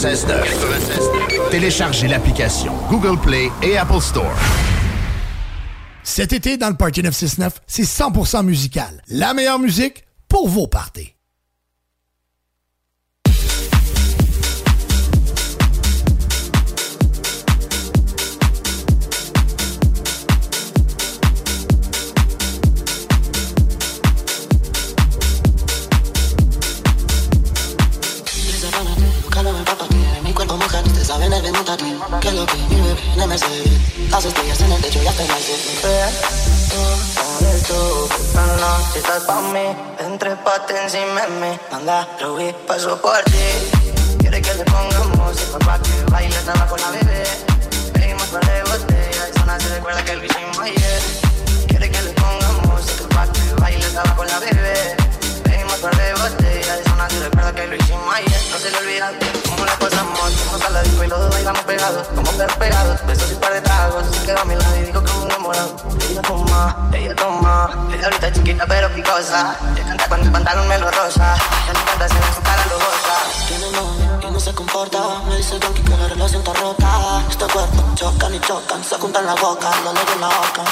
CJMD 96.9. Téléchargez l'application Google Play et Apple Store. Cet été, dans le Party 969, c'est 100% musical. La meilleure musique pour vos parties. Te saben el desmontate Que lo que mi bebé en el Mercedes Las estrellas en el techo ya te las Tú que esta noche estás pa' mí Entre pate encima de mí Anda, Ruby, paso por ti Quiere que le ponga música pa' que baile estaba con la bebé Pedimos par de botellas Y se recuerda que lo hicimos ayer Quiere que le ponga música pa' que baile estaba con la bebé Pedimos par de botellas Y se recuerda que lo hicimos ayer No se le olvida la pasamos Fuimos a la disco y los dos bailamos pegados Como perros pegados, besos y par de tragos Se quedó a mi lado y dijo que un enamorado. Ella toma, ella toma. Ella ahorita es chiquita pero picosa. Ella canta cuando el pantalón me lo rosa Ella le encanta hacer en su cara lo goza. Tiene novio y no se comporta. Me dice Donkey que la relación está rota Este cuerpo chocan y chocan Se juntan la boca, lo leo en la boca.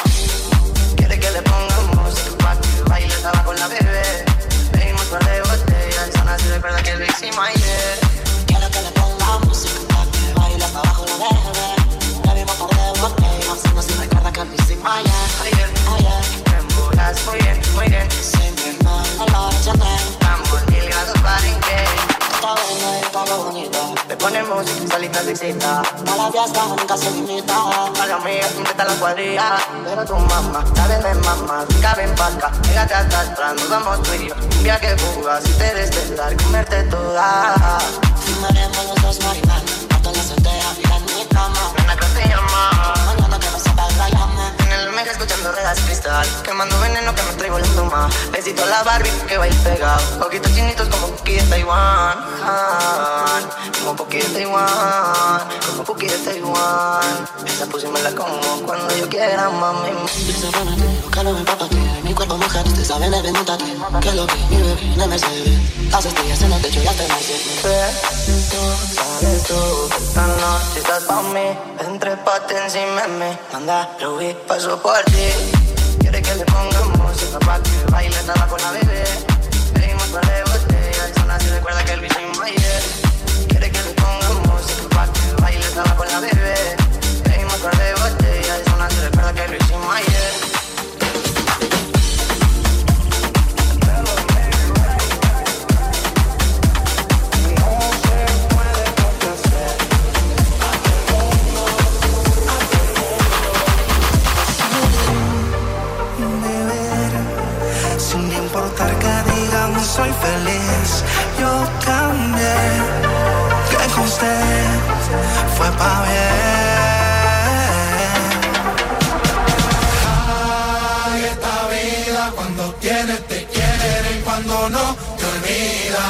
Quiere que le ponga música pa' que baile estaba con la bebé. Pedimos par de botellas zona se recuerda que lo hicimos ayer Si te desvelar, comerte toda Mañana que nos apaga la llama? Mega escuchando redas cristal. Quemando veneno que me estoy volviendo más Besito a la Barbie que va a ir pegado. Ojitos chinitos como Cookie de Taiwán. Como Cookie de Taiwán Como Cookie de Taiwán. Esa pussy me la como cuando yo quiera, mami. Que lo empápate Mi cuerpo mujer, te saben el desmontate Que lo que mi bebé en el Mercedes. Las estrellas en el techo ya te Tú sabes tú esta noche estás pa' mí. Entre pate encima de mí. Anda, Ruby, paso por fuerte. Quiere que le pongan música pa' que baile estaba con la bebé. Pedimos para rebote, al sonar se recuerda que el bicho es mayor. Quiere que le pongan música pa' que baile estaba con la bebé. Pedimos para rebote, al sonar se recuerda que el bicho es mayor. Feliz, yo cambié. Que con usted fue pa' bien. Cuando tienes te quieren, cuando no te olvida.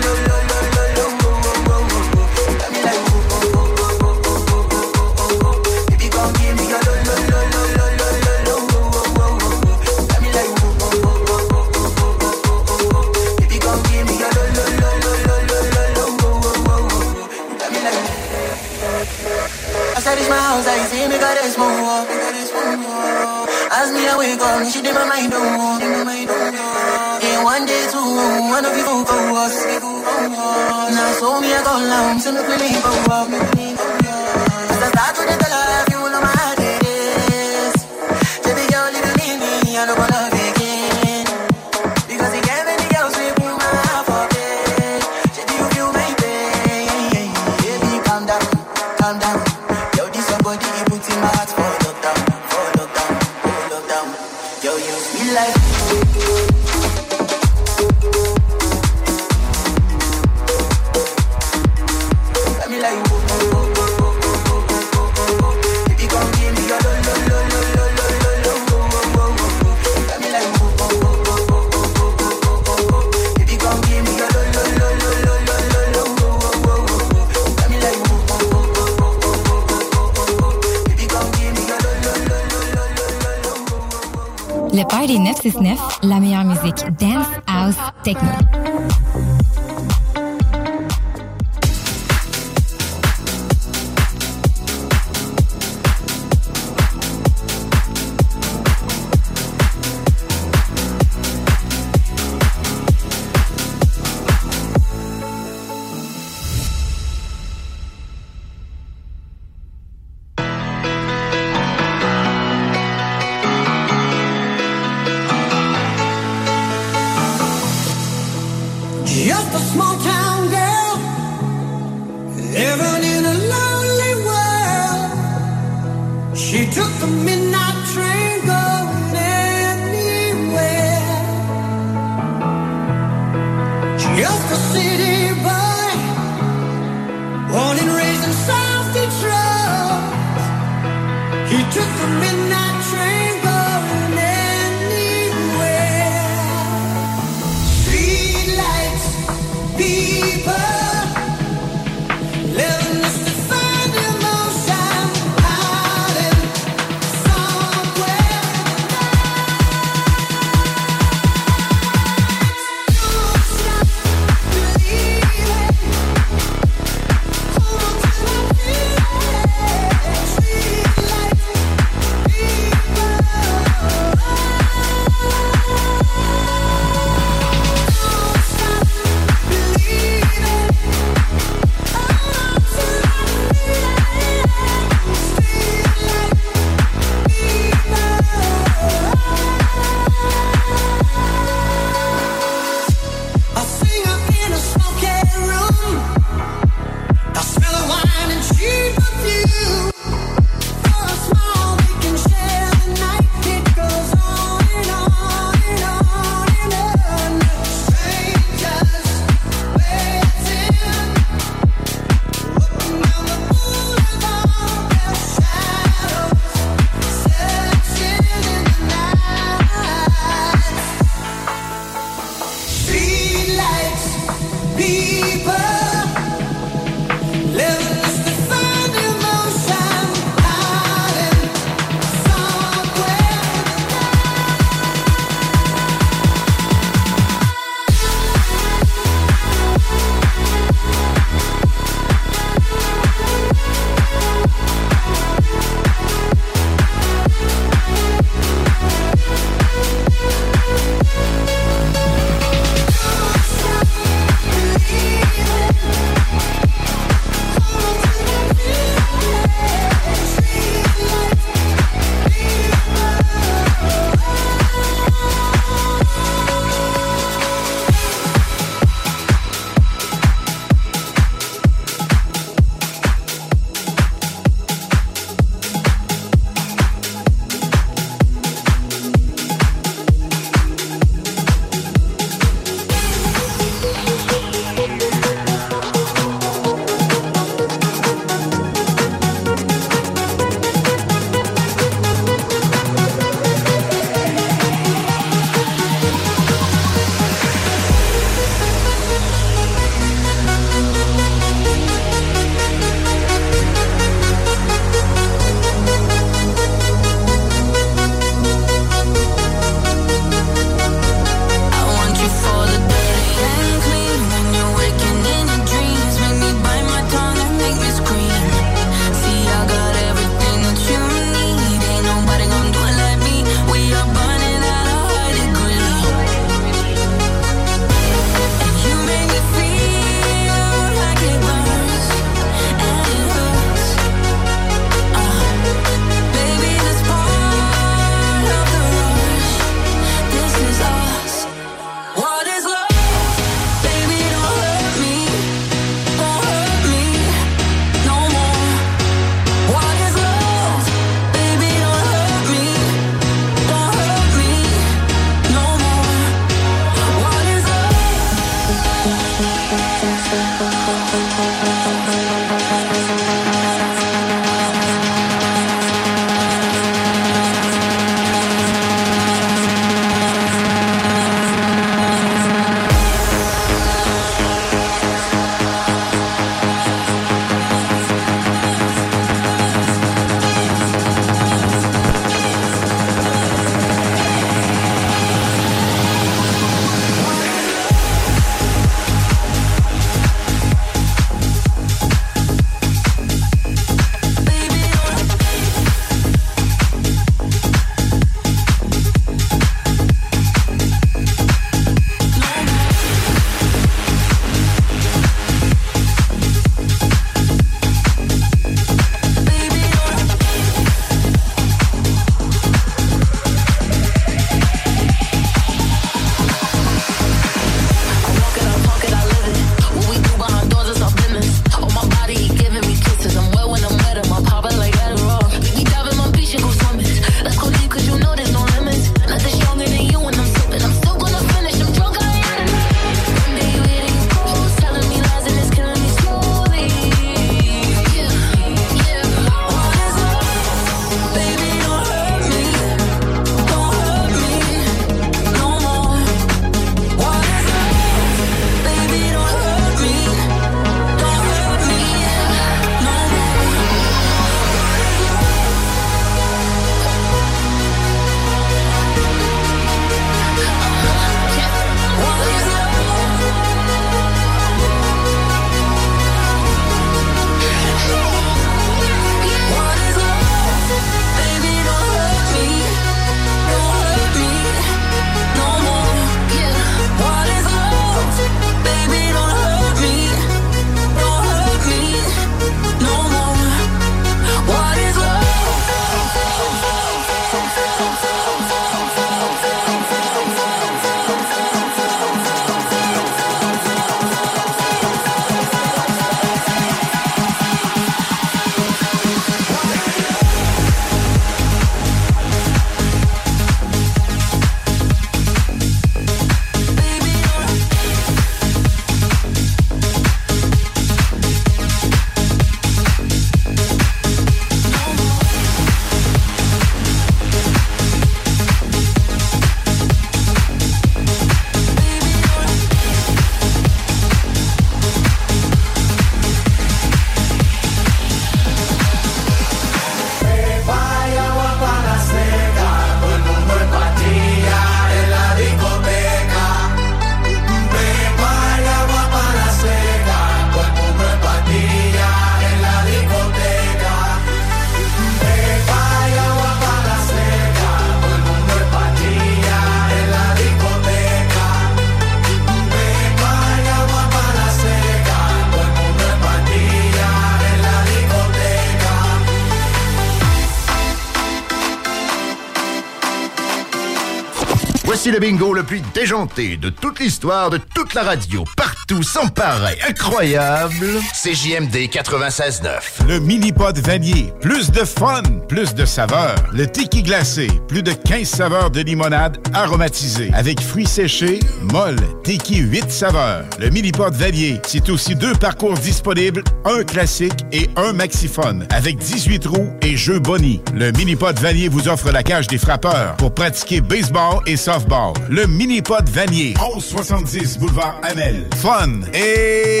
Voici le bingo le plus déjanté de toute l'histoire de toute la radio, partout, sans pareil, incroyable. CJMD 96.9. Le mini-pod vanier, plus de fun, plus de saveurs. Le tiki glacé, plus de 15 saveurs de limonade aromatisée. Avec fruits séchés, molle, tiki 8 saveurs. Le mini-pod vanier, c'est aussi deux parcours disponibles, un classique et un maxiphone. Avec 18 roues et jeux boni. Le mini-pod vanier vous offre la cage des frappeurs pour pratiquer baseball et softball. Le mini-pod vanier, 1170 boulevard Amel. Fun et...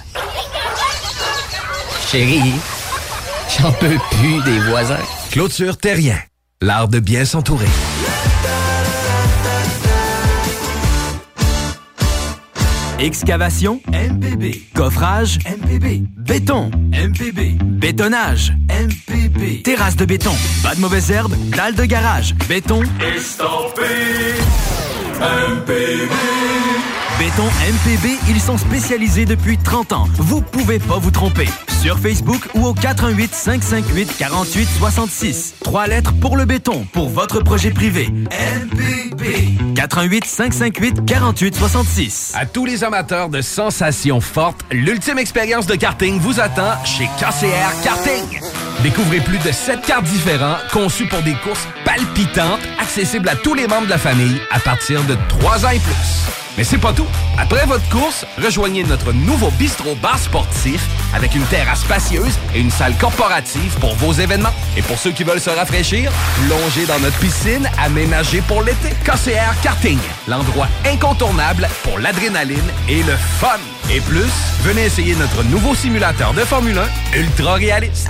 Chérie, j'en peux plus des voisins. Clôture Terrien, l'art de bien s'entourer. Excavation MPB. Coffrage MPB. Béton MPB. Bétonnage MPB. Terrasse de béton. Pas de mauvaises herbes. Dalle de garage. Béton. Estampé MPB. Béton MPB, ils sont spécialisés depuis 30 ans. Vous pouvez pas vous tromper. Sur Facebook ou au 418 558 48 66. Trois lettres pour le béton, pour votre projet privé. MPB. 418 558 48 66. À tous les amateurs de sensations fortes, l'ultime expérience de karting vous attend chez KCR Karting. Découvrez plus de 7 cartes différents conçus pour des courses palpitantes, accessibles à tous les membres de la famille à partir de 3 ans et plus. Mais c'est pas tout. Après votre course, rejoignez notre nouveau bistrot bar sportif avec une terrasse spacieuse et une salle corporative pour vos événements. Et pour ceux qui veulent se rafraîchir, plongez dans notre piscine aménagée pour l'été. KCR Karting, l'endroit incontournable pour l'adrénaline et le fun. Et plus, venez essayer notre nouveau simulateur de Formule 1 ultra réaliste.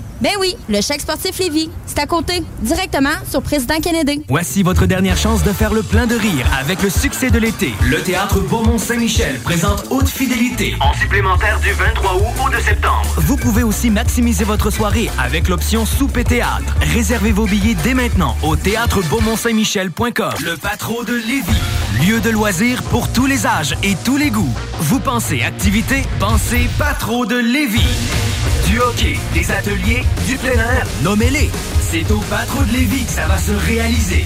Ben oui, le chèque sportif Lévis. C'est à côté, directement sur Président Kennedy. Voici votre dernière chance de faire le plein de rire avec le succès de l'été. Le théâtre Beaumont-Saint-Michel présente Haute Fidélité en supplémentaire du 23 août au 2 septembre. Vous pouvez aussi maximiser votre soirée avec l'option souper théâtre. Réservez vos billets dès maintenant au théâtre Beaumont-Saint-Michel.com. Le patro de Lévis. Lieu de loisirs pour tous les âges et tous les goûts. Vous pensez activité, pensez patro de Lévis. Du hockey, des ateliers, du plein air, nommez-les. C'est au Patro de Lévis que ça va se réaliser.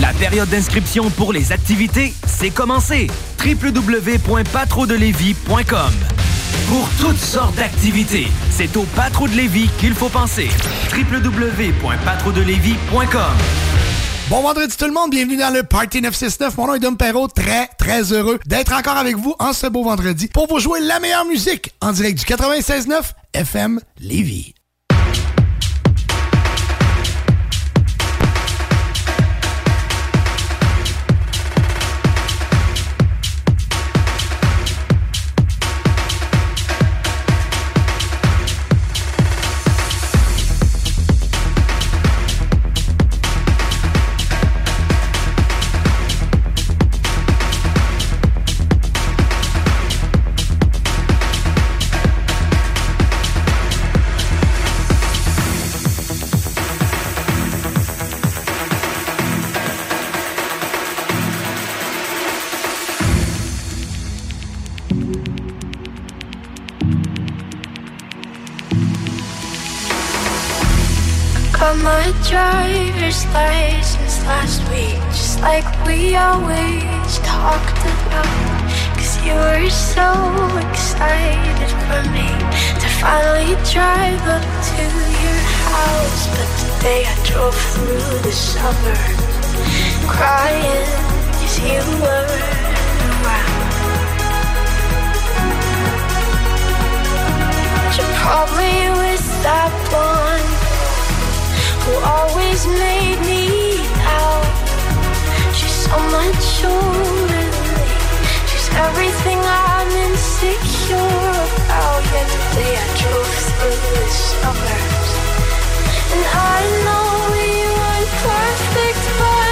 La période d'inscription pour les activités, c'est commencé. www.patrodelévis.com Pour toutes sortes d'activités, c'est au Patro de Lévis qu'il faut penser. www.patrodelévis.com Bon vendredi tout le monde, bienvenue dans le Party 969. Mon nom est Dom Perrault, très très heureux d'être encore avec vous en ce beau vendredi pour vous jouer la meilleure musique en direct du 96.9 FM Lévis. driver's license last week, just like we always talked about. Cause you were so excited for me to finally drive up to your house. But today I drove through the suburbs, crying cause you were. You're probably with that one who always made me out. She's so much older than me. She's everything I'm insecure about. Yet today I drove through the suburbs, and I know we weren't perfect, but.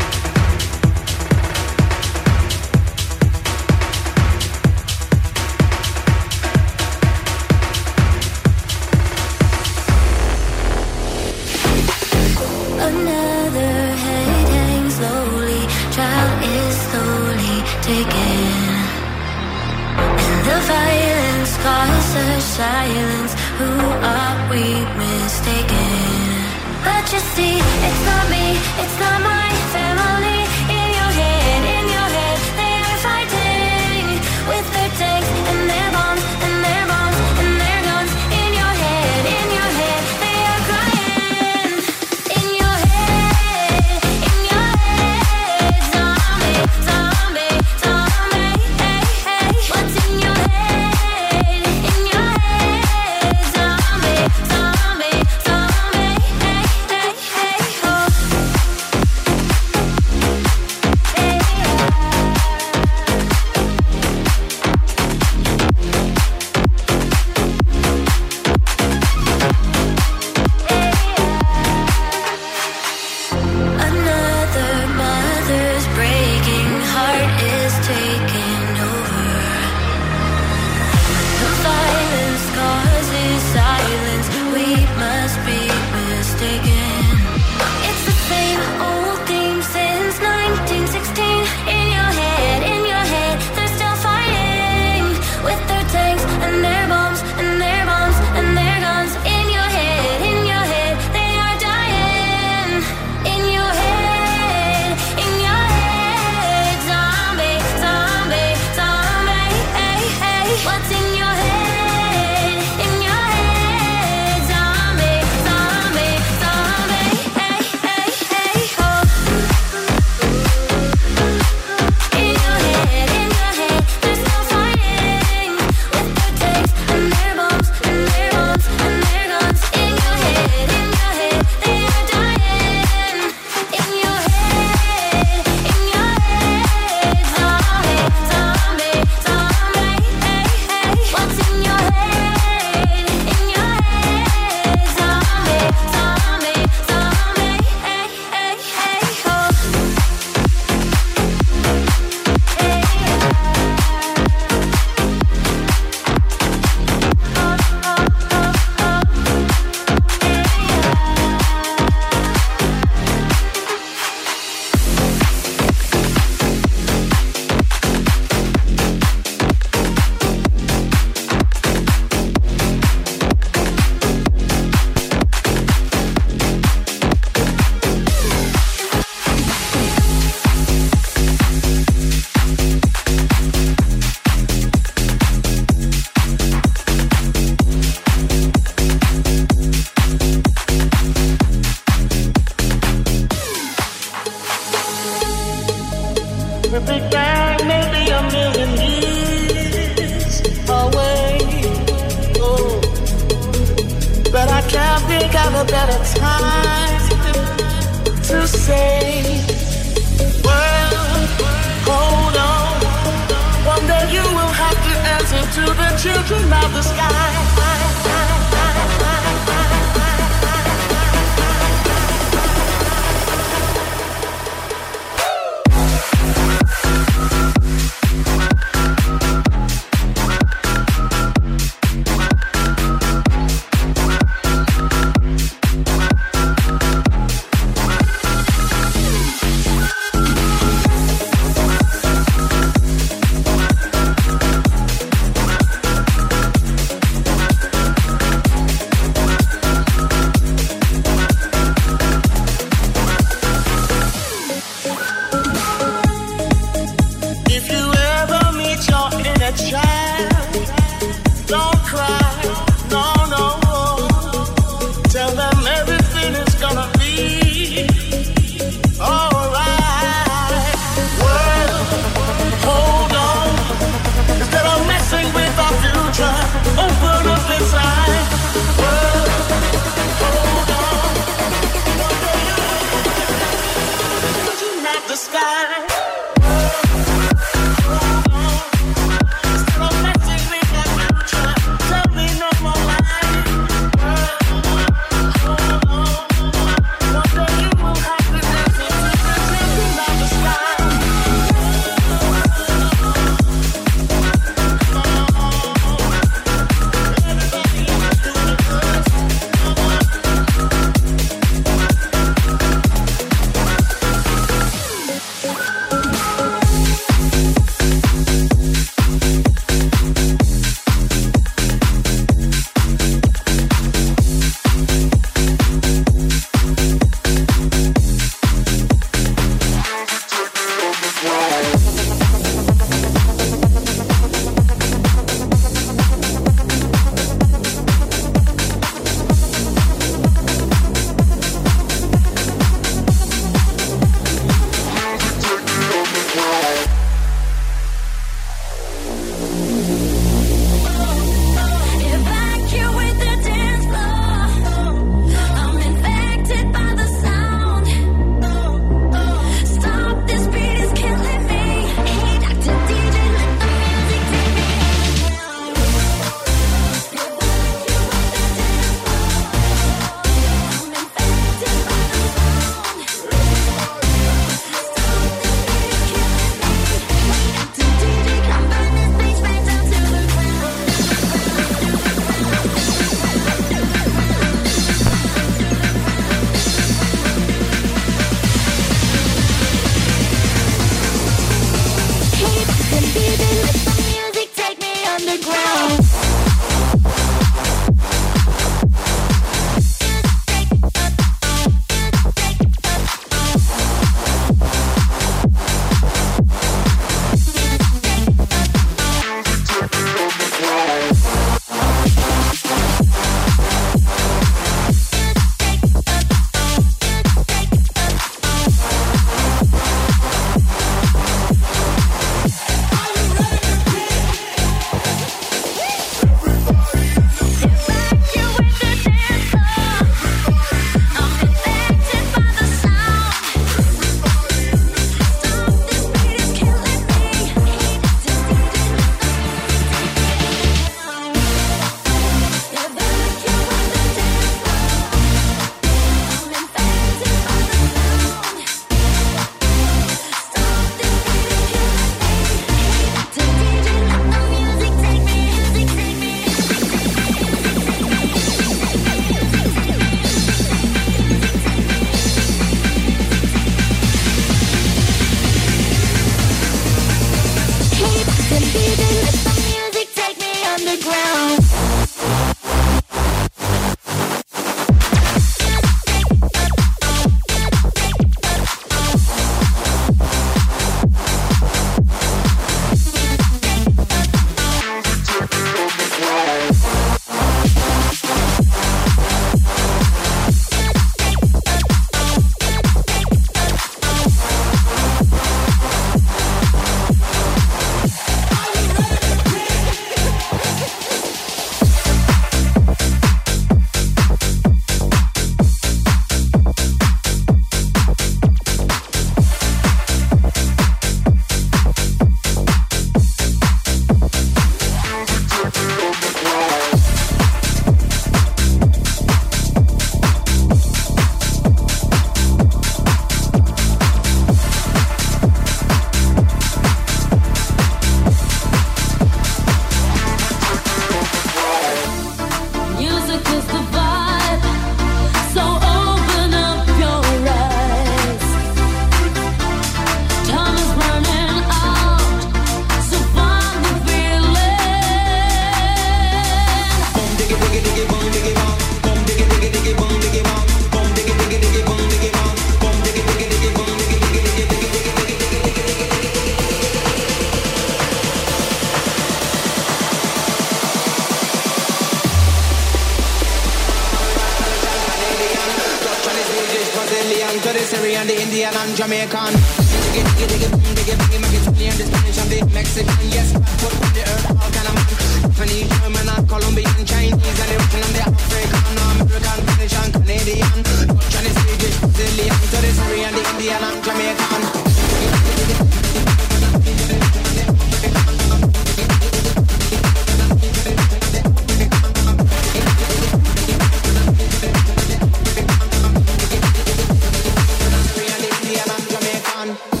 on.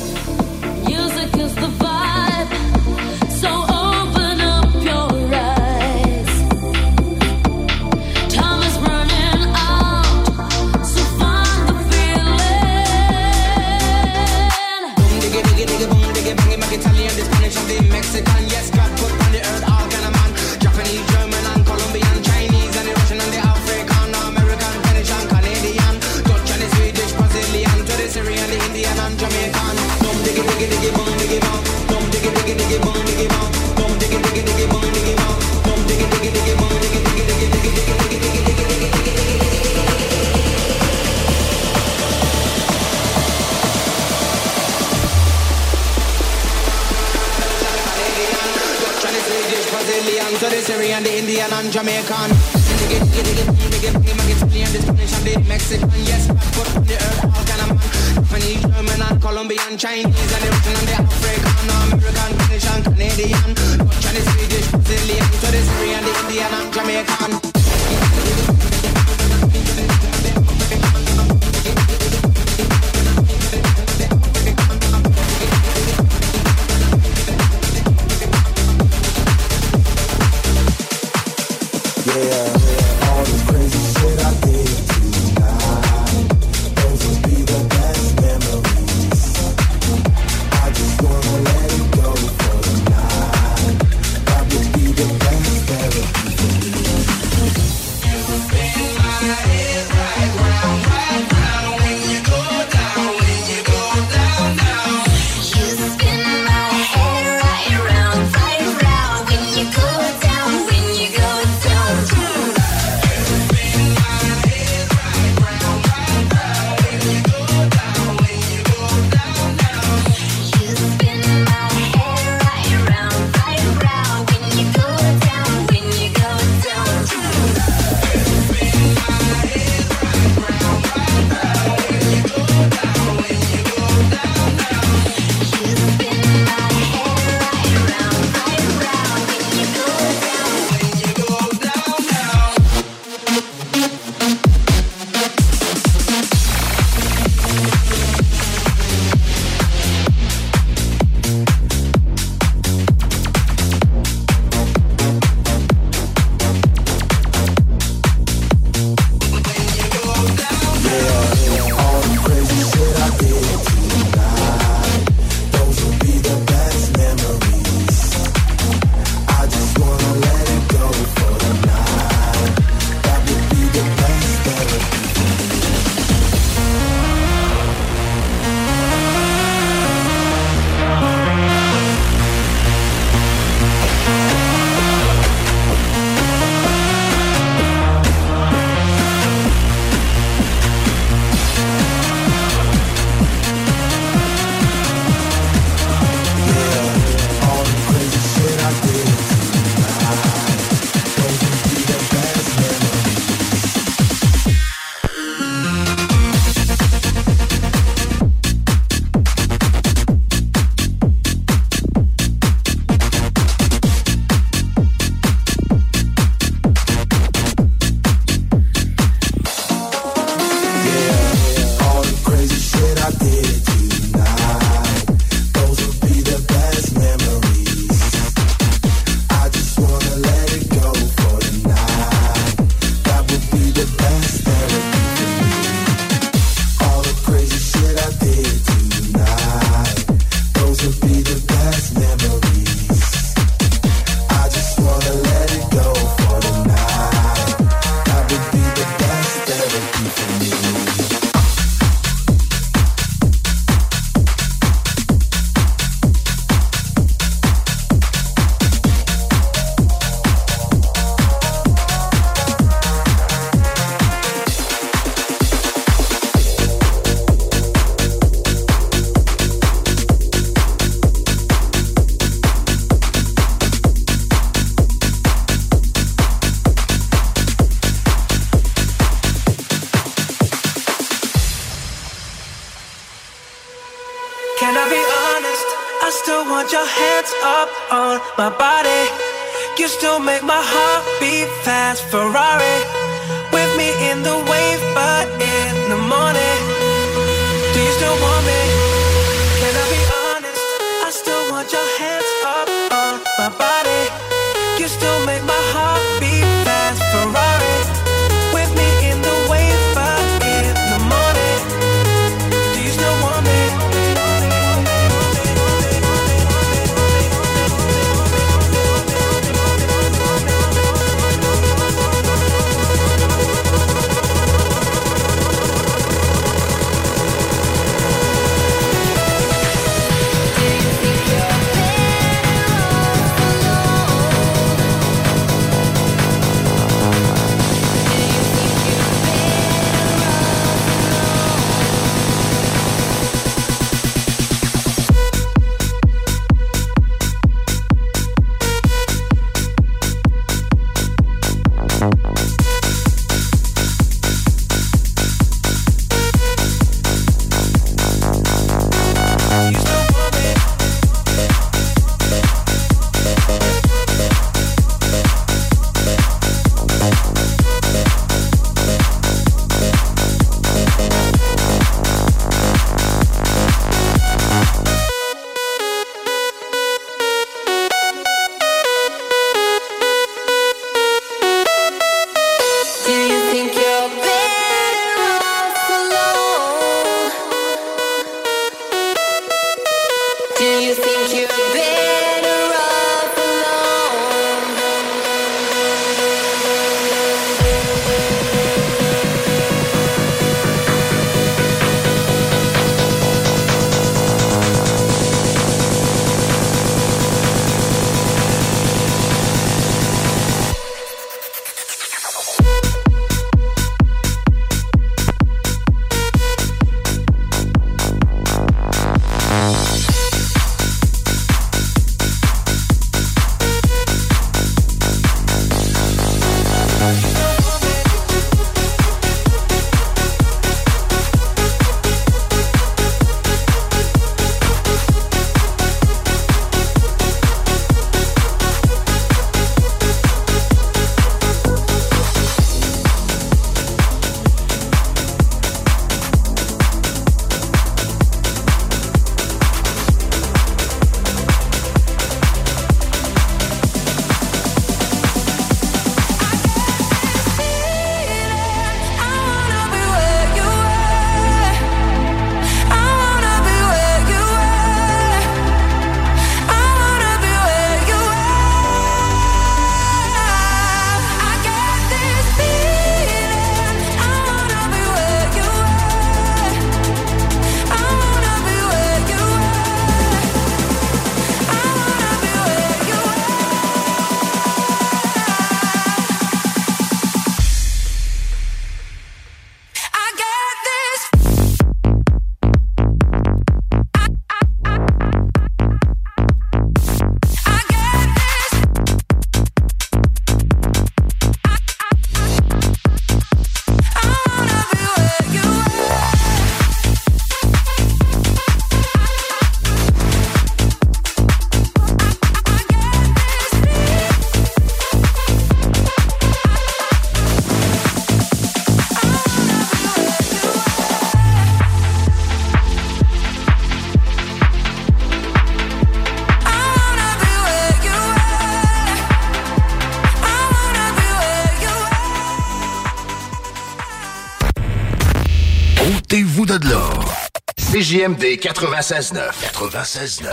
CJMD 96.9. 96.9.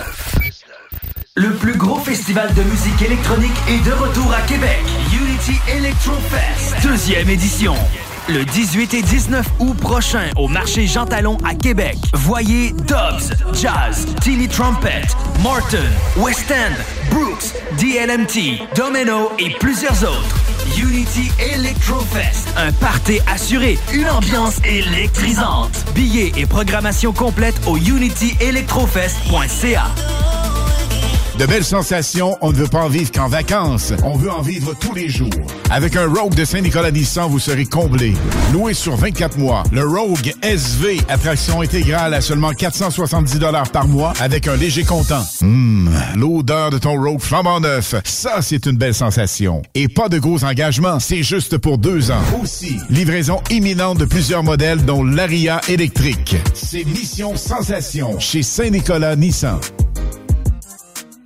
Le plus gros festival de musique électronique est de retour à Québec. Unity Electro Fest, deuxième édition. Le 18 et 19 août prochain au marché Jean Talon à Québec. Voyez Dobbs, Jazz, Tilly Trumpet, Morton, West End, Brooks, DLMT, Domino et plusieurs autres. Unity Electrofest, un party assuré, une ambiance électrisante. Billets et programmation complète au unityelectrofest.ca. De belles sensations, on ne veut pas en vivre qu'en vacances. On veut en vivre tous les jours. Avec un Rogue de Saint-Nicolas Nissan, vous serez comblé. Loué sur 24 mois, le Rogue SV, attraction intégrale à seulement 470 par mois avec un léger comptant. Hum, l'odeur de ton Rogue flambant neuf, ça c'est une belle sensation. Et pas de gros engagements, c'est juste pour deux ans. Aussi, livraison imminente de plusieurs modèles dont l'Aria électrique. C'est Mission Sensation chez Saint-Nicolas Nissan.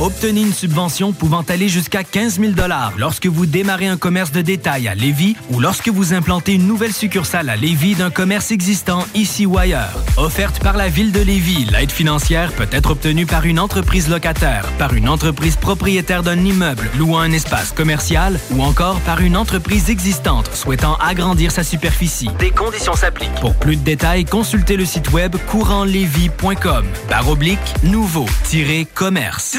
Obtenez une subvention pouvant aller jusqu'à 15 000 lorsque vous démarrez un commerce de détail à Lévis ou lorsque vous implantez une nouvelle succursale à Lévis d'un commerce existant ici ou ailleurs. Offerte par la Ville de Lévis, l'aide financière peut être obtenue par une entreprise locataire, par une entreprise propriétaire d'un immeuble louant un espace commercial ou encore par une entreprise existante souhaitant agrandir sa superficie. Des conditions s'appliquent. Pour plus de détails, consultez le site web courantlévis.com. Barre oblique, nouveau-commerce.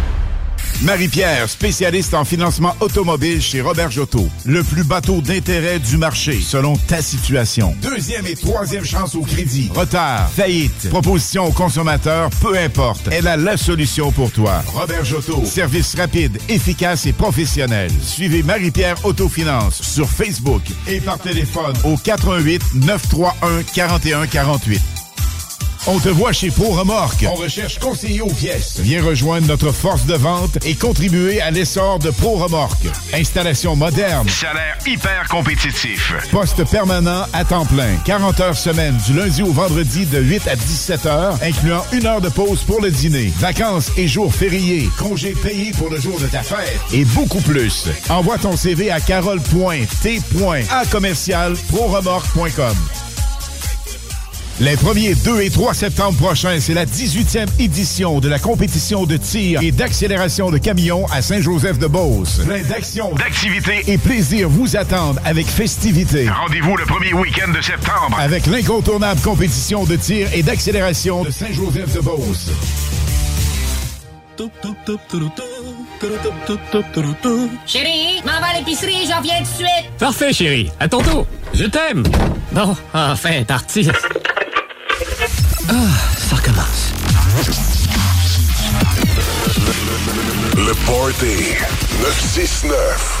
Marie-Pierre, spécialiste en financement automobile chez Robert Jotto. Le plus bateau d'intérêt du marché, selon ta situation. Deuxième et troisième chance au crédit. Retard, faillite, proposition au consommateur, peu importe. Elle a la solution pour toi. Robert Jotto. Service rapide, efficace et professionnel. Suivez Marie-Pierre Autofinance sur Facebook et par téléphone au 88 931 4148. On te voit chez Pro Remorque. On recherche conseiller aux pièces. Viens rejoindre notre force de vente et contribuer à l'essor de Pro Remorque. Installation moderne. Salaire hyper compétitif. Poste permanent à temps plein. 40 heures semaine du lundi au vendredi de 8 à 17 heures, incluant une heure de pause pour le dîner. Vacances et jours fériés. Congés payés pour le jour de ta fête. Et beaucoup plus. Envoie ton CV à carole.t.a commercial proremorque.com. Les 1er, 2 et 3 septembre prochains, c'est la 18e édition de la compétition de tir et d'accélération de camions à Saint-Joseph-de-Beauce. Plein d'actions, d'activités et plaisir vous attendent avec festivité. Rendez-vous le premier week-end de septembre. Avec l'incontournable compétition de tir et d'accélération de Saint-Joseph-de-Beauce. Chérie, m'en va à l'épicerie, j'en viens tout de suite. Parfait, chérie. À tantôt. Je t'aime. Bon, enfin, parti. Ah, ça recommence. Le Party 969.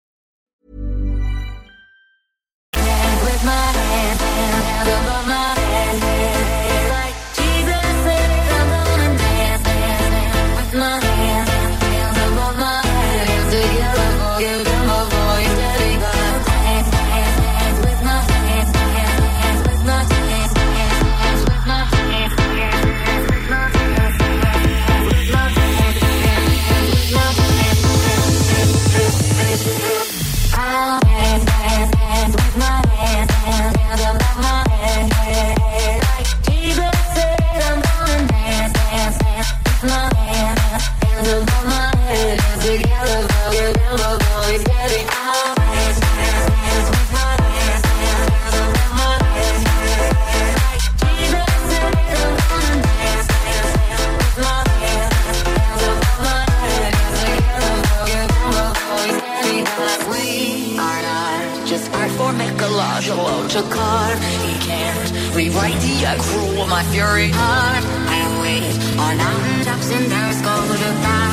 Above my head, hand above my head. the card. He can't rewrite the accrual. My fury hard. I wait on mountaintops and there's gold above.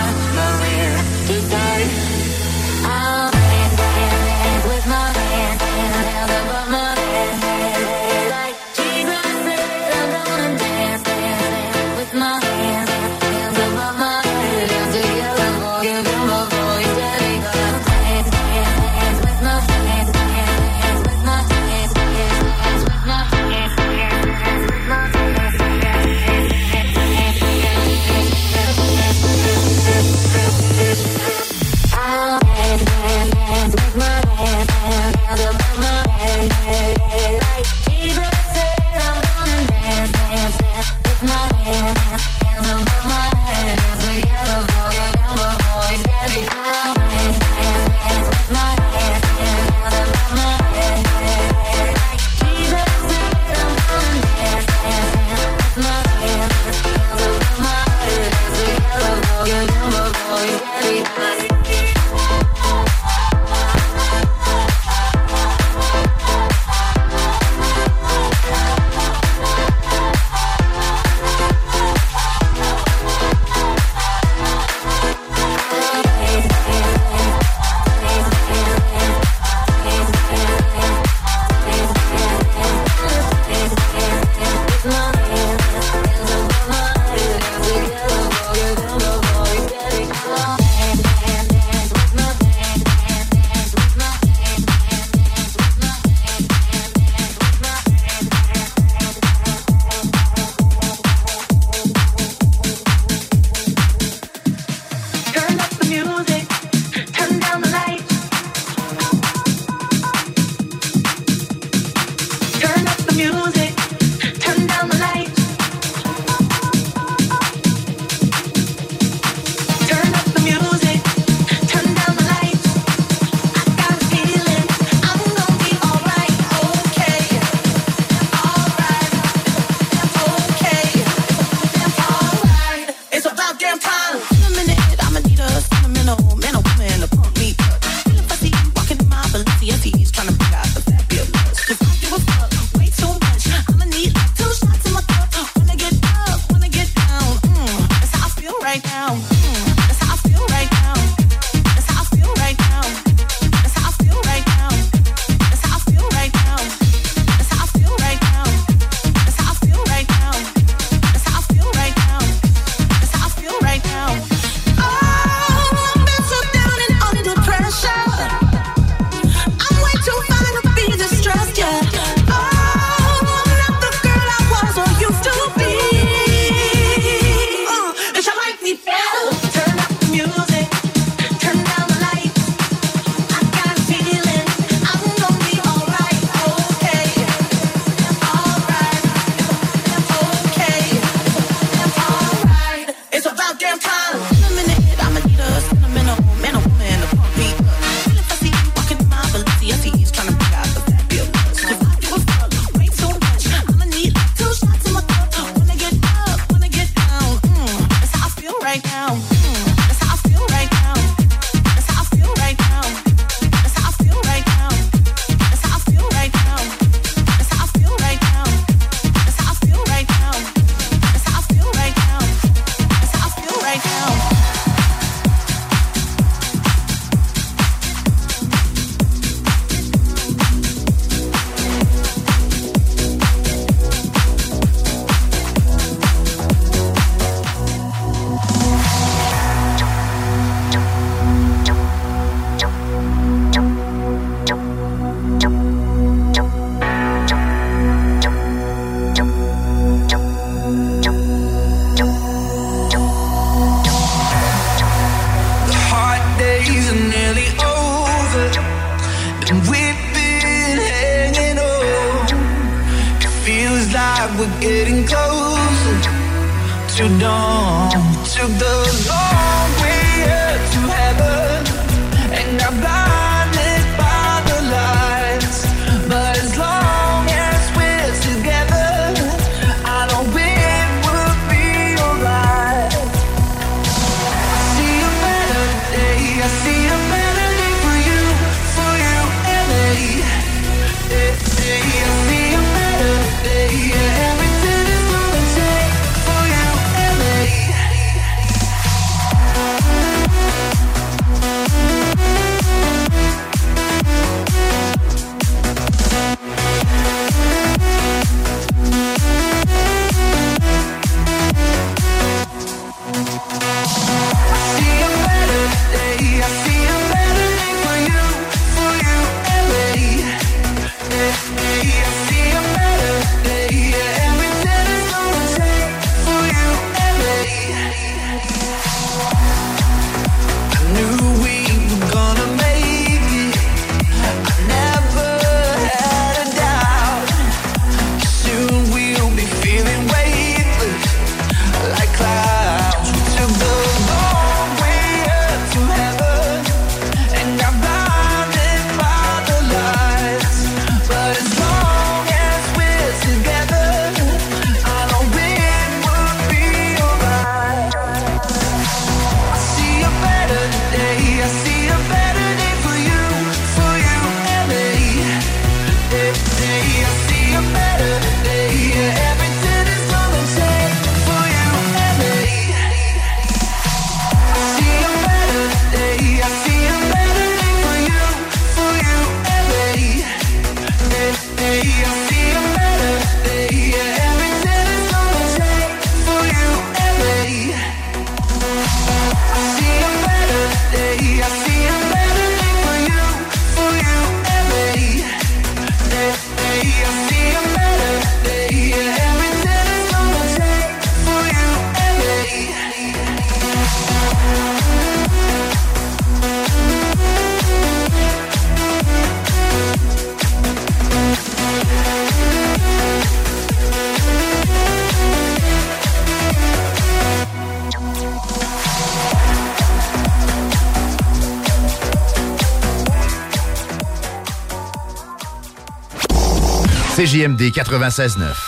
CJMD 96.9.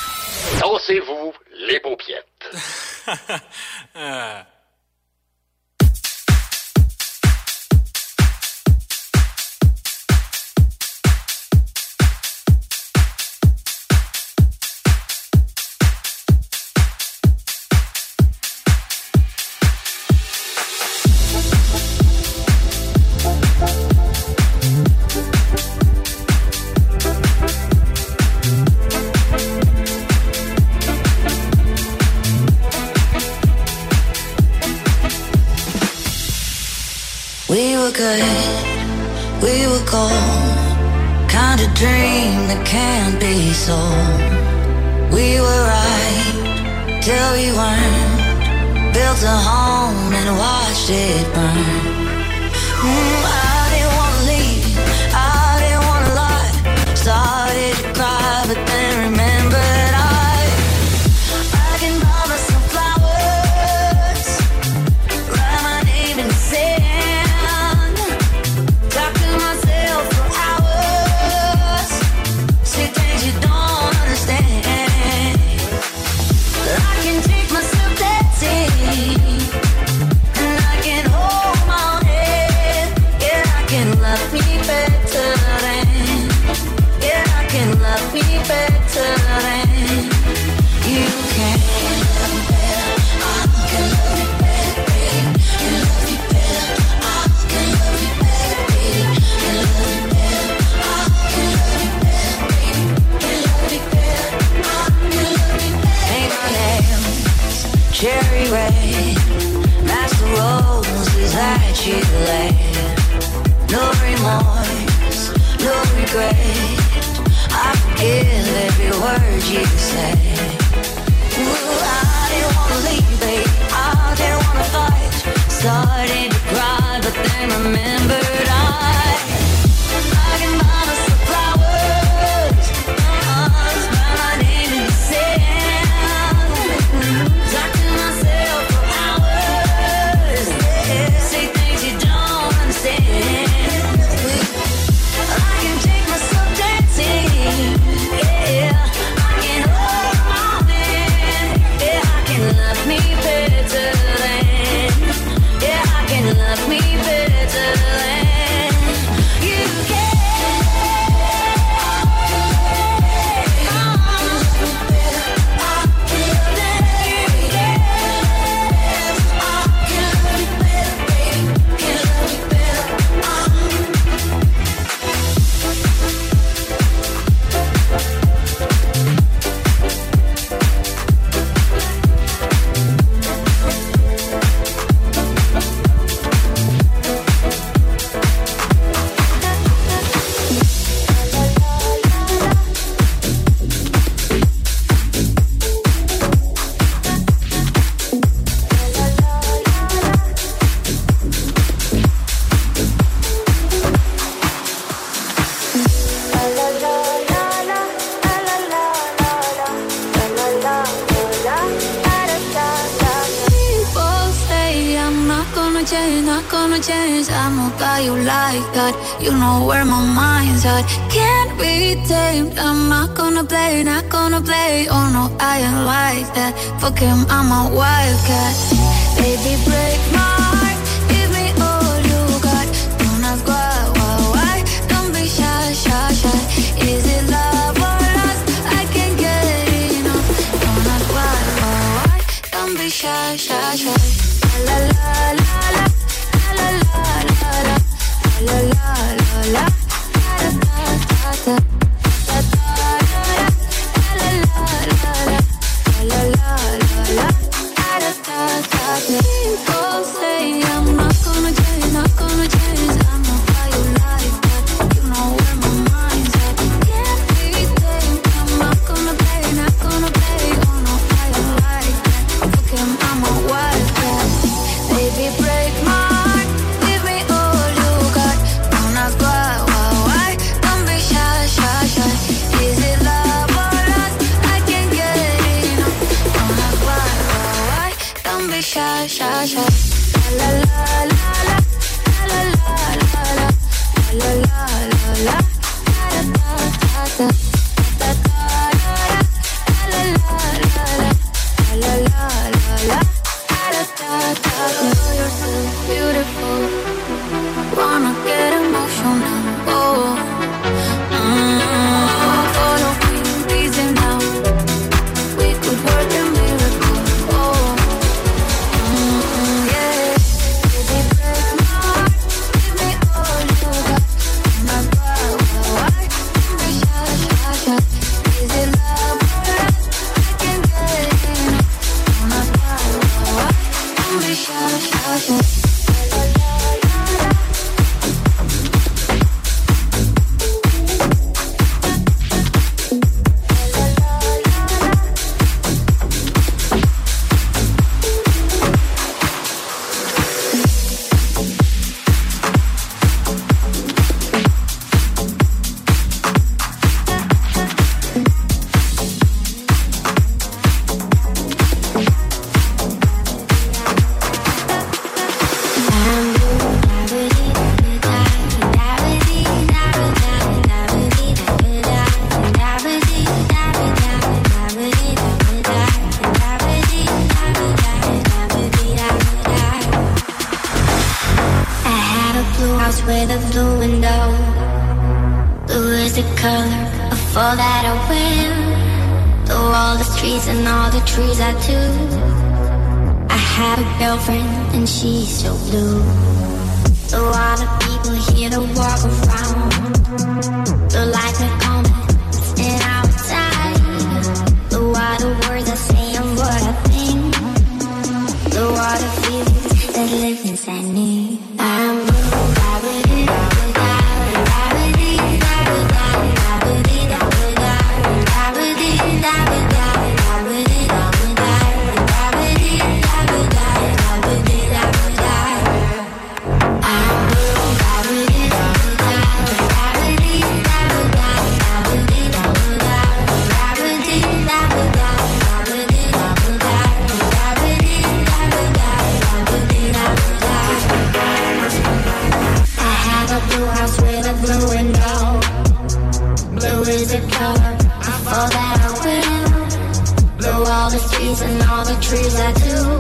got the color of all that I wear. Though all the streets and all the trees I do. I have a girlfriend and she's so blue. So all the people here that walk around. The like a coming in outside The Though all the words I say and what I think. Though all the feelings that live inside me. I'm and all the trees I do.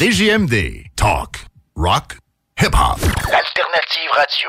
CJMD. Talk. Rock. Hip-hop. Alternative radio.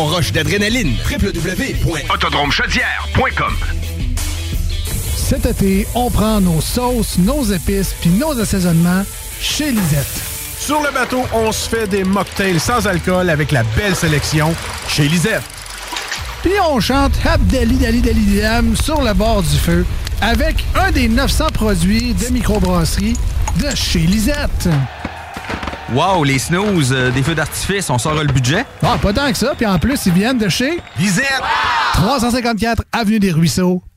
rush d'adrénaline. Autodromechaudière.com Cet été, on prend nos sauces, nos épices puis nos assaisonnements chez Lisette. Sur le bateau, on se fait des mocktails sans alcool avec la belle sélection chez Lisette. Puis on chante Abdali Dali Dali Dam sur le bord du feu avec un des 900 produits de microbrasserie de chez Lisette. Wow, les snooze, euh, des feux d'artifice, on sort le budget? Ah, pas tant que ça. Puis en plus, ils viennent de chez Lisette! 354 Avenue des Ruisseaux,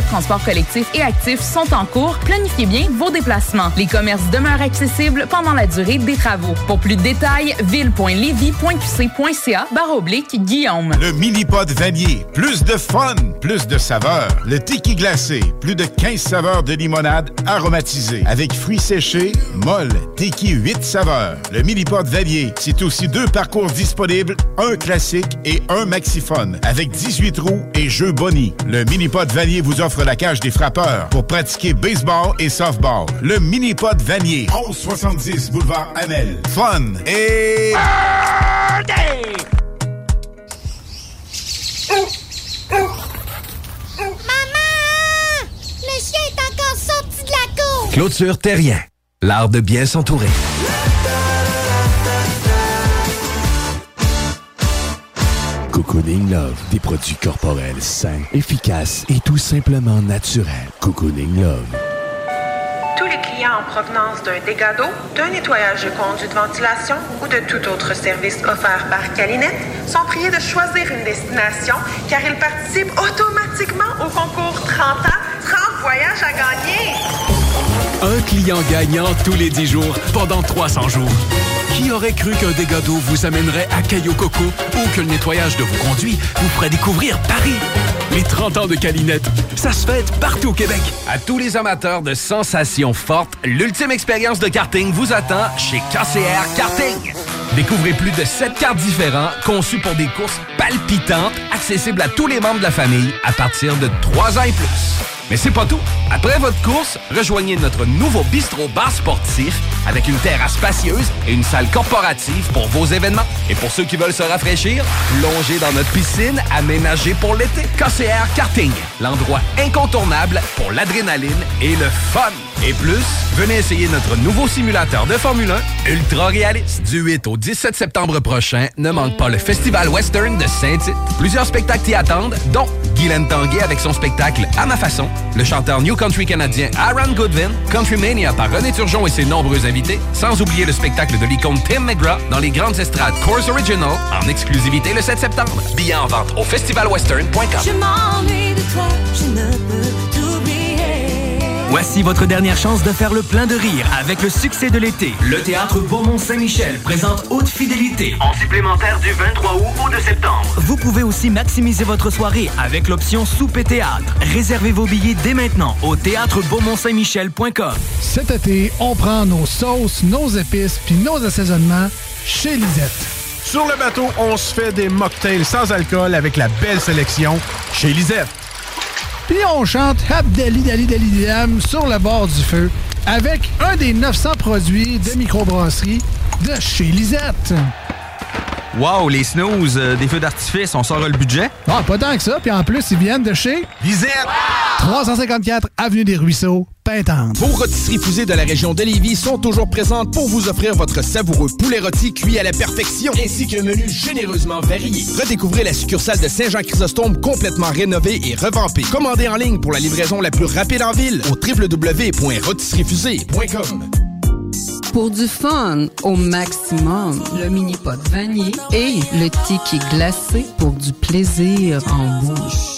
de transport et actif sont en cours. Planifiez bien vos déplacements. Les commerces demeurent accessibles pendant la durée des travaux. Pour plus de détails, ville.levy.qc.ca barre oblique Guillaume. Le mini-pod vanier. Plus de fun, plus de saveurs. Le tiki glacé. Plus de 15 saveurs de limonade aromatisée. Avec fruits séchés, molle, tiki 8 saveurs. Le mini-pod vanier. C'est aussi deux parcours disponibles, un classique et un maxiphone. Avec 18 roues et jeux boni. Le mini-pod vanier vous offre la cage des frappeurs pour pratiquer baseball et softball. Le mini-pod vanier. 1170 boulevard Amel. Fun et... Maman! Le chien est encore sorti de la cour! Clôture Terrien, l'art de bien s'entourer. Cocooning Love, des produits corporels sains, efficaces et tout simplement naturels. Cocooning Love. Tous les clients en provenance d'un dégât d'eau, d'un nettoyage de conduits de ventilation ou de tout autre service offert par Calinette sont priés de choisir une destination car ils participent automatiquement au concours 30 ans, 30 voyages à gagner. Un client gagnant tous les 10 jours pendant 300 jours. Qui aurait cru qu'un dégât d'eau vous amènerait à Caillou Coco ou que le nettoyage de vos conduits vous ferait découvrir Paris? Les 30 ans de Calinette, ça se fête partout au Québec. À tous les amateurs de sensations fortes, l'ultime expérience de karting vous attend chez KCR Karting. Découvrez plus de 7 cartes différents conçus pour des courses palpitantes, accessibles à tous les membres de la famille à partir de 3 ans et plus. Mais c'est pas tout. Après votre course, rejoignez notre nouveau bistrot bar sportif avec une terrasse spacieuse et une salle corporative pour vos événements. Et pour ceux qui veulent se rafraîchir, plongez dans notre piscine aménagée pour l'été. KCR Karting, l'endroit incontournable pour l'adrénaline et le fun. Et plus, venez essayer notre nouveau simulateur de Formule 1 ultra réaliste. Du 8 au 17 septembre prochain, ne manque pas le Festival Western de Saint-Tite. Plusieurs spectacles y attendent, dont Guylaine Tanguay avec son spectacle À ma façon, le chanteur New Country canadien Aaron Goodvin, Country Mania par René Turgeon et ses nombreux invités, sans oublier le spectacle de l'icône Tim McGraw dans les grandes estrades Course Original en exclusivité le 7 septembre. Billets en vente au festivalwestern.com. Je. Voici votre dernière chance de faire le plein de rire avec le succès de l'été. Le théâtre Beaumont-Saint-Michel présente Haute Fidélité en supplémentaire du 23 août au 2 septembre. Vous pouvez aussi maximiser votre soirée avec l'option souper théâtre. Réservez vos billets dès maintenant au théâtre beaumont-saint-michel.com. Cet été, on prend nos sauces, nos épices puis nos assaisonnements chez Lisette. Sur le bateau, on se fait des mocktails sans alcool avec la belle sélection chez Lisette. Puis on chante Abdali Dali Dali Dam sur le bord du feu avec un des 900 produits de microbrasserie de chez Lisette. Wow, les snooze, euh, des feux d'artifice, on sort le budget? Ah, pas tant que ça. Puis en plus, ils viennent de chez Lisette. 354 Avenue des Ruisseaux, Pintante. Vos rôtisseries fusées de la région de Lévis sont toujours présentes pour vous offrir votre savoureux poulet rôti cuit à la perfection, ainsi qu'un menu généreusement varié. Redécouvrez la succursale de Saint-Jean-Chrysostome complètement rénovée et revampée. Commandez en ligne pour la livraison la plus rapide en ville au www.rôtisseriefusée.com. Pour du fun au maximum, le mini pot vanille et le tiki glacé pour du plaisir en bouche.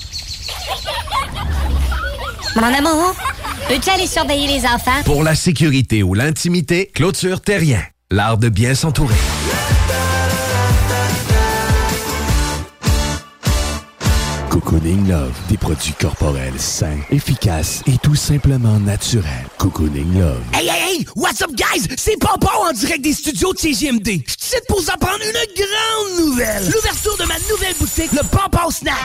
Mon amour, peux-tu aller surveiller les enfants? Pour la sécurité ou l'intimité, clôture terrien. L'art de bien s'entourer. Cocooning Love, des produits corporels sains, efficaces et tout simplement naturels. Cocooning Love. Hey, hey, hey! What's up, guys? C'est Pompon en direct des studios de CGMD. Je suis pour vous apprendre une grande nouvelle. L'ouverture de ma nouvelle boutique, le Pompon Snack.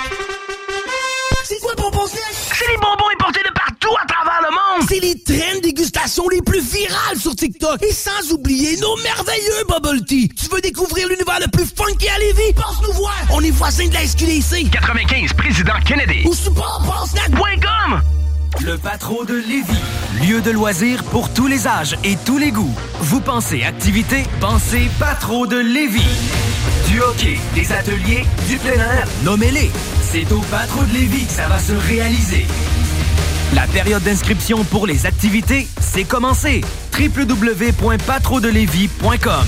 C'est quoi Pompon Snack? C'est les bonbons importés de partout à travers le monde. C'est les traînes dégustation les plus virales sur TikTok. Et sans oublier nos merveilleux bubble tea. Tu veux découvrir l'univers le plus funky à Lévis? Passe nous voir. On est voisins de la SQDC. 95 Président Kennedy. Ou pomponsnack.com. Le Patro de Lévis. Lieu de loisirs pour tous les âges et tous les goûts. Vous pensez activité, pensez Patro de Lévis. Du hockey, des ateliers, du plein air, nommez-les. C'est au Patro de Lévis que ça va se réaliser. La période d'inscription pour les activités, c'est commencé. www.patrodelévis.com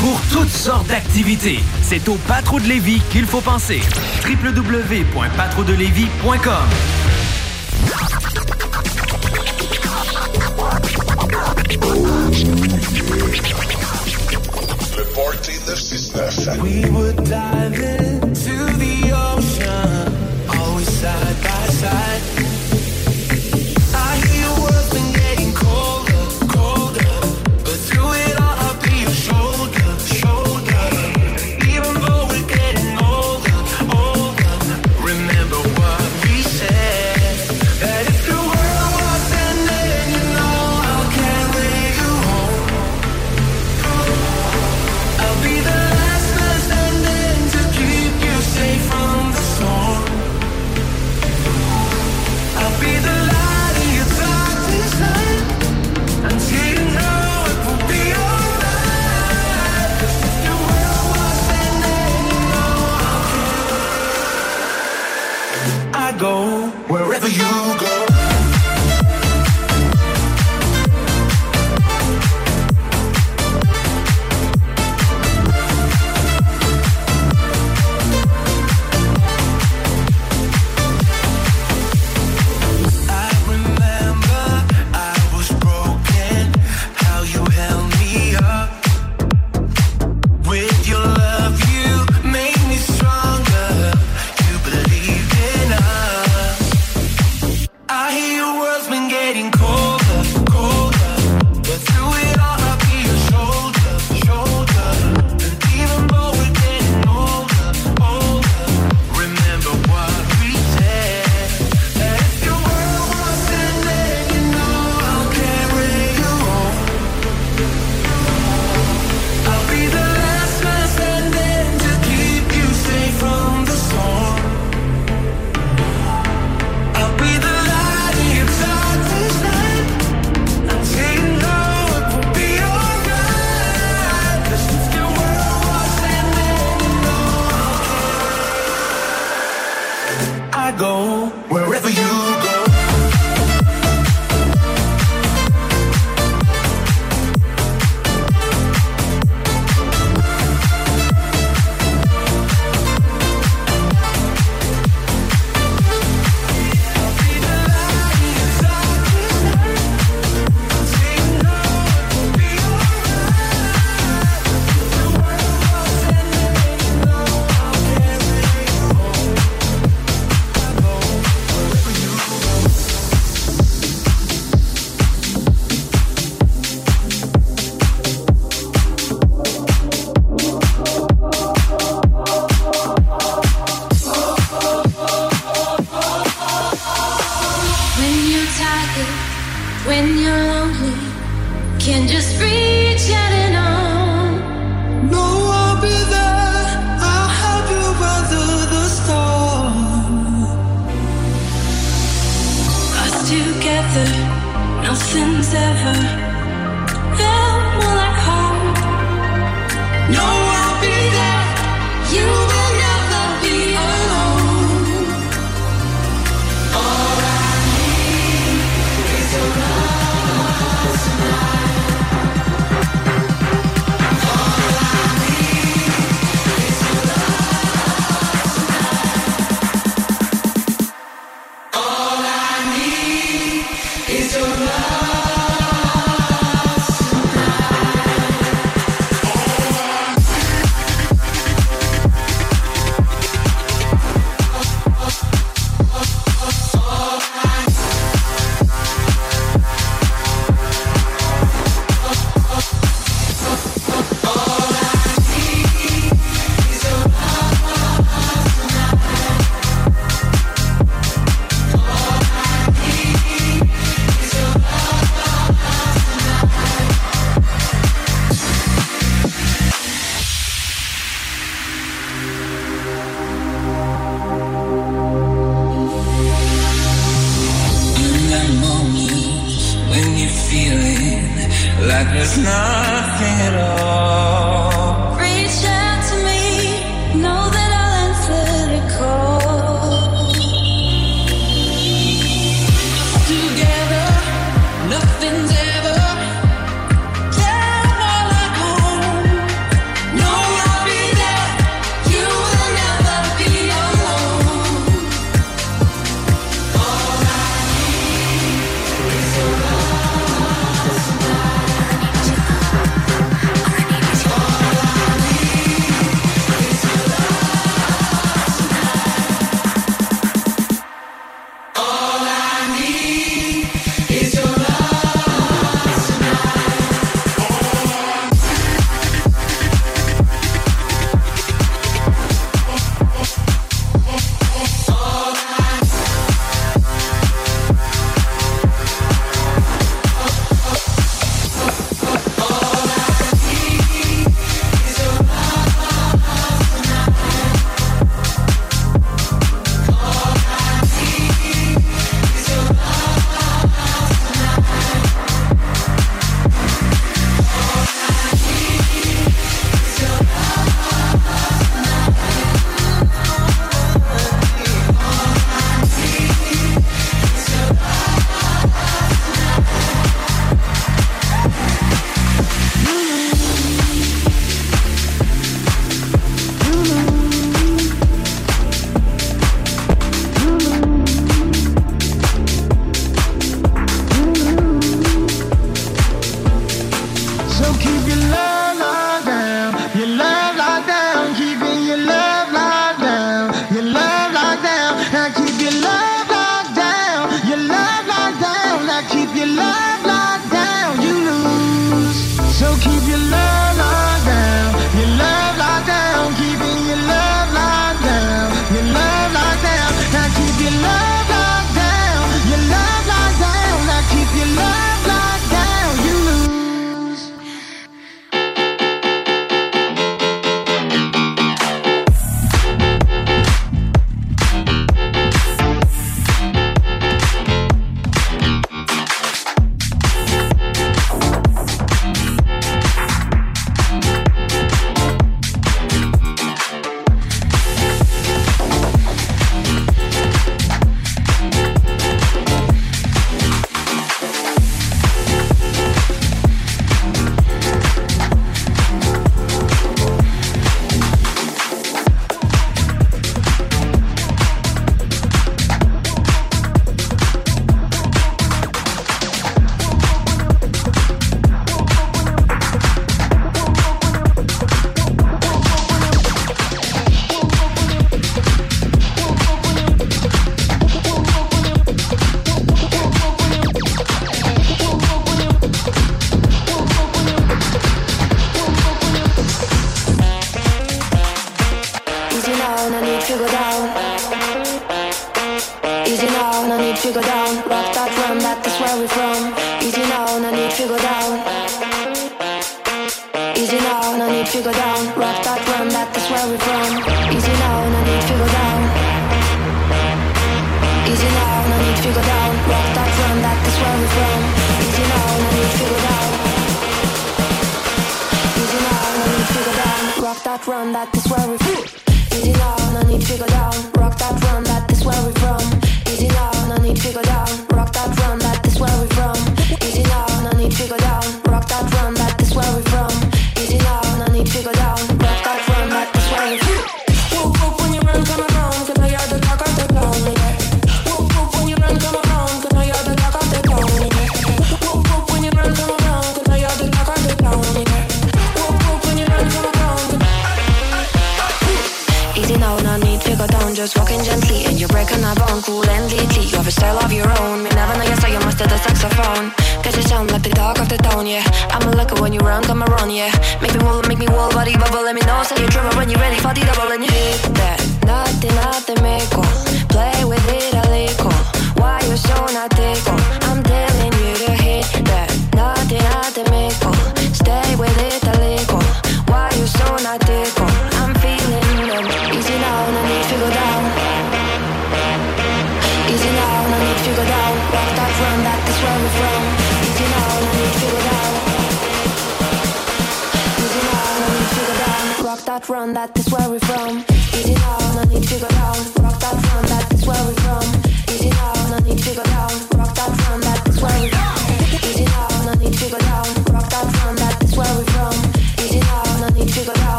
Pour toutes sortes d'activités, c'est au Patro de Lévis qu'il faut penser. www.patrodelévis.com Le Party 969. We would dive into the ocean, always side by side. go wherever you go.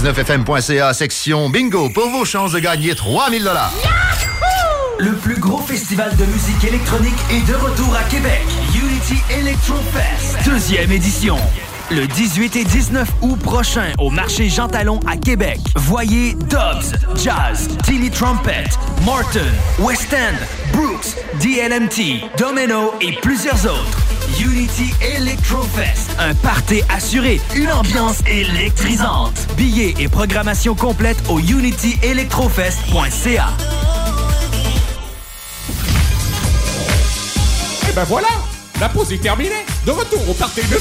969fm.ca, section bingo, pour vos chances de gagner dollars. Le plus gros festival de musique électronique est de retour à Québec. Unity Electro Fest, deuxième édition. Le 18 et 19 août prochain au marché Jean Talon à Québec. Voyez Dobbs, Jazz, Tilly Trumpet, Martin, West End, Brooks, DLMT, Domino et plusieurs autres. Unity Electrofest. Un party assuré, une ambiance électrisante. Billets et programmation complète au unityelectrofest.ca. Et ben voilà, la pause est terminée. De retour au party de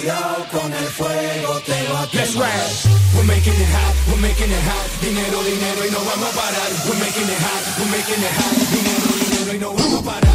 cuidado con el fuego, te va a quemar. Let's ride. We're making it hot, we're making it hot. Dinero, dinero y no vamos a parar. We're making it hot, we're making it hot. Dinero, dinero y no vamos a parar.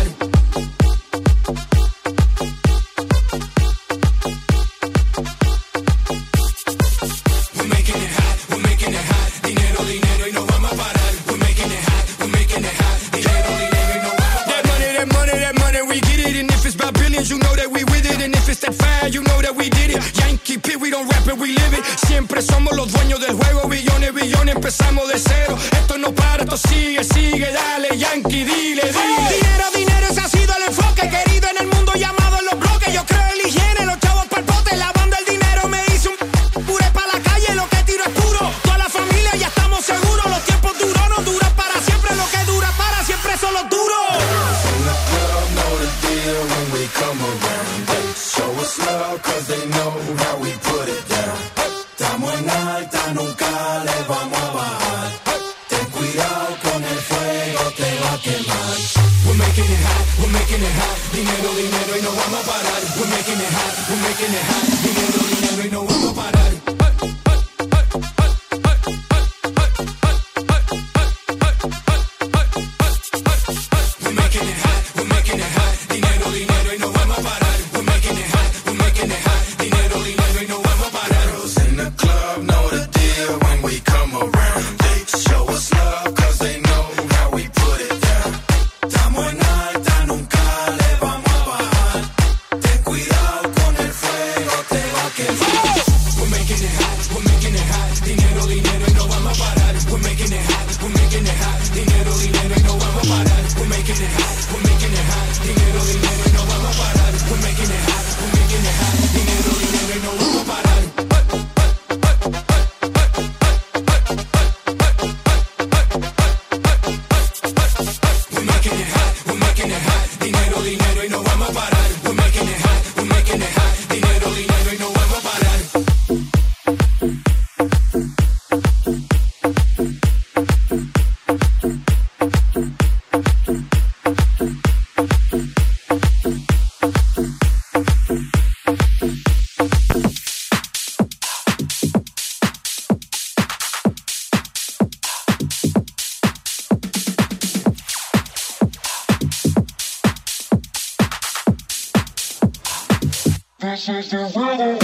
she's deserted.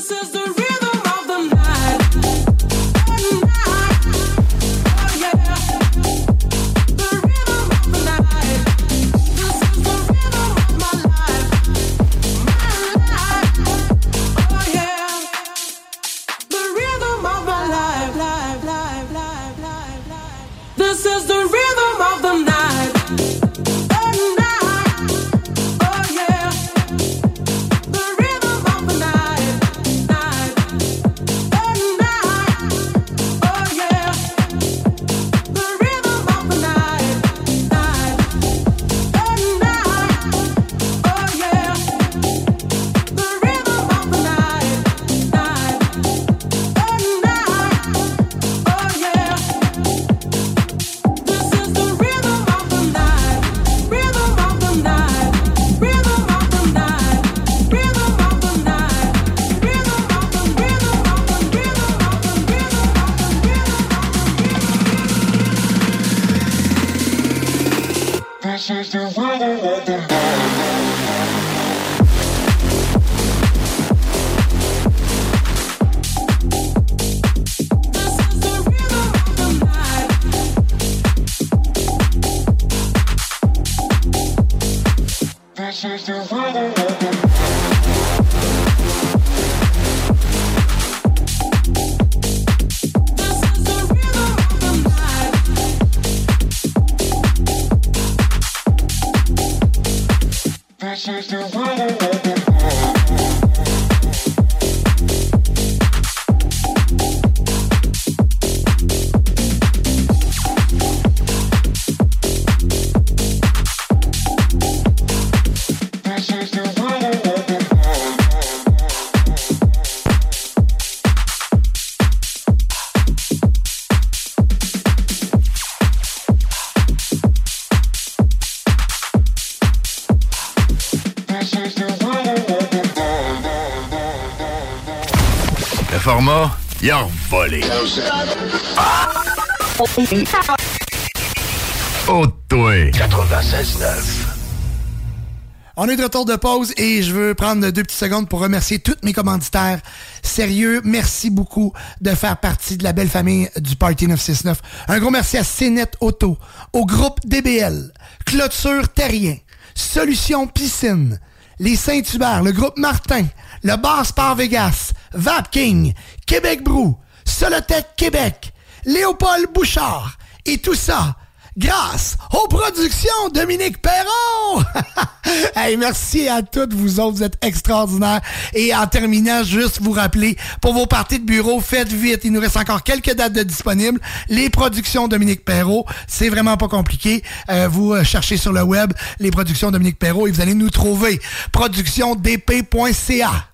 This is the 96.9. On est de retour de pause et je veux prendre deux petites secondes pour remercier tous mes commanditaires. Sérieux, merci beaucoup de faire partie de la belle famille du Party 969. Un gros merci à CNET Auto, au groupe DBL, Clôture Terrien, Solution Piscine, les Saint-Hubert, le groupe Martin, le Bar Sport Vegas, Vapking, Québec Brou, Solotech Québec, Léopold Bouchard et tout ça grâce aux productions Dominique Perron. hey, merci à toutes vous autres, vous êtes extraordinaires. Et en terminant, juste vous rappeler, pour vos parties de bureau, faites vite. Il nous reste encore quelques dates de disponibles. Les productions Dominique Perrault, c'est vraiment pas compliqué. Euh, vous euh, cherchez sur le web les productions Dominique Perrault et vous allez nous trouver. Productiondp.ca.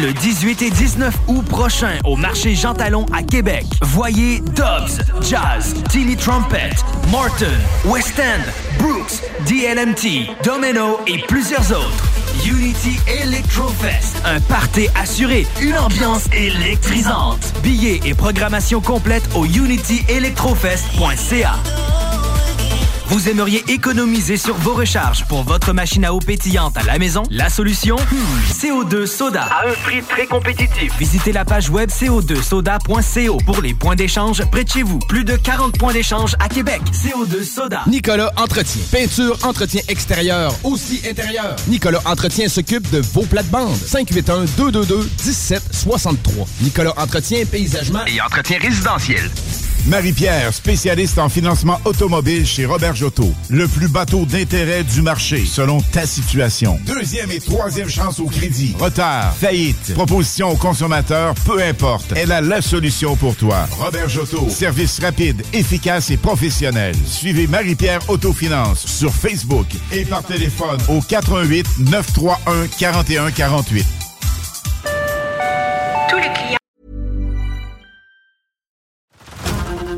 Le 18 et 19 août prochain au marché Jean Talon à Québec. Voyez Dobbs, Jazz, Tilly Trumpet, Morton, West End, Brooks, DLMT, Domino et plusieurs autres. Unity Electrofest, un party assuré, une ambiance électrisante. Billets et programmation complète au unityelectrofest.ca. Vous aimeriez économiser sur vos recharges pour votre machine à eau pétillante à la maison? La solution? Hmm, CO2 Soda. À un prix très compétitif. Visitez la page web co2soda.co pour les points d'échange près de chez vous. Plus de 40 points d'échange à Québec. CO2 Soda. Nicolas Entretien. Peinture, entretien extérieur, aussi intérieur. Nicolas Entretien s'occupe de vos plates-bandes. 581-222-1763. Nicolas Entretien, paysagement Et entretien résidentiel. Marie-Pierre, spécialiste en financement automobile chez Robert Jotto. Le plus bateau d'intérêt du marché, selon ta situation. Deuxième et troisième chance au crédit. Retard, faillite, proposition aux consommateurs, peu importe. Elle a la solution pour toi. Robert Jotto. Service rapide, efficace et professionnel. Suivez Marie-Pierre Autofinance sur Facebook et par téléphone au 88 931 41 48.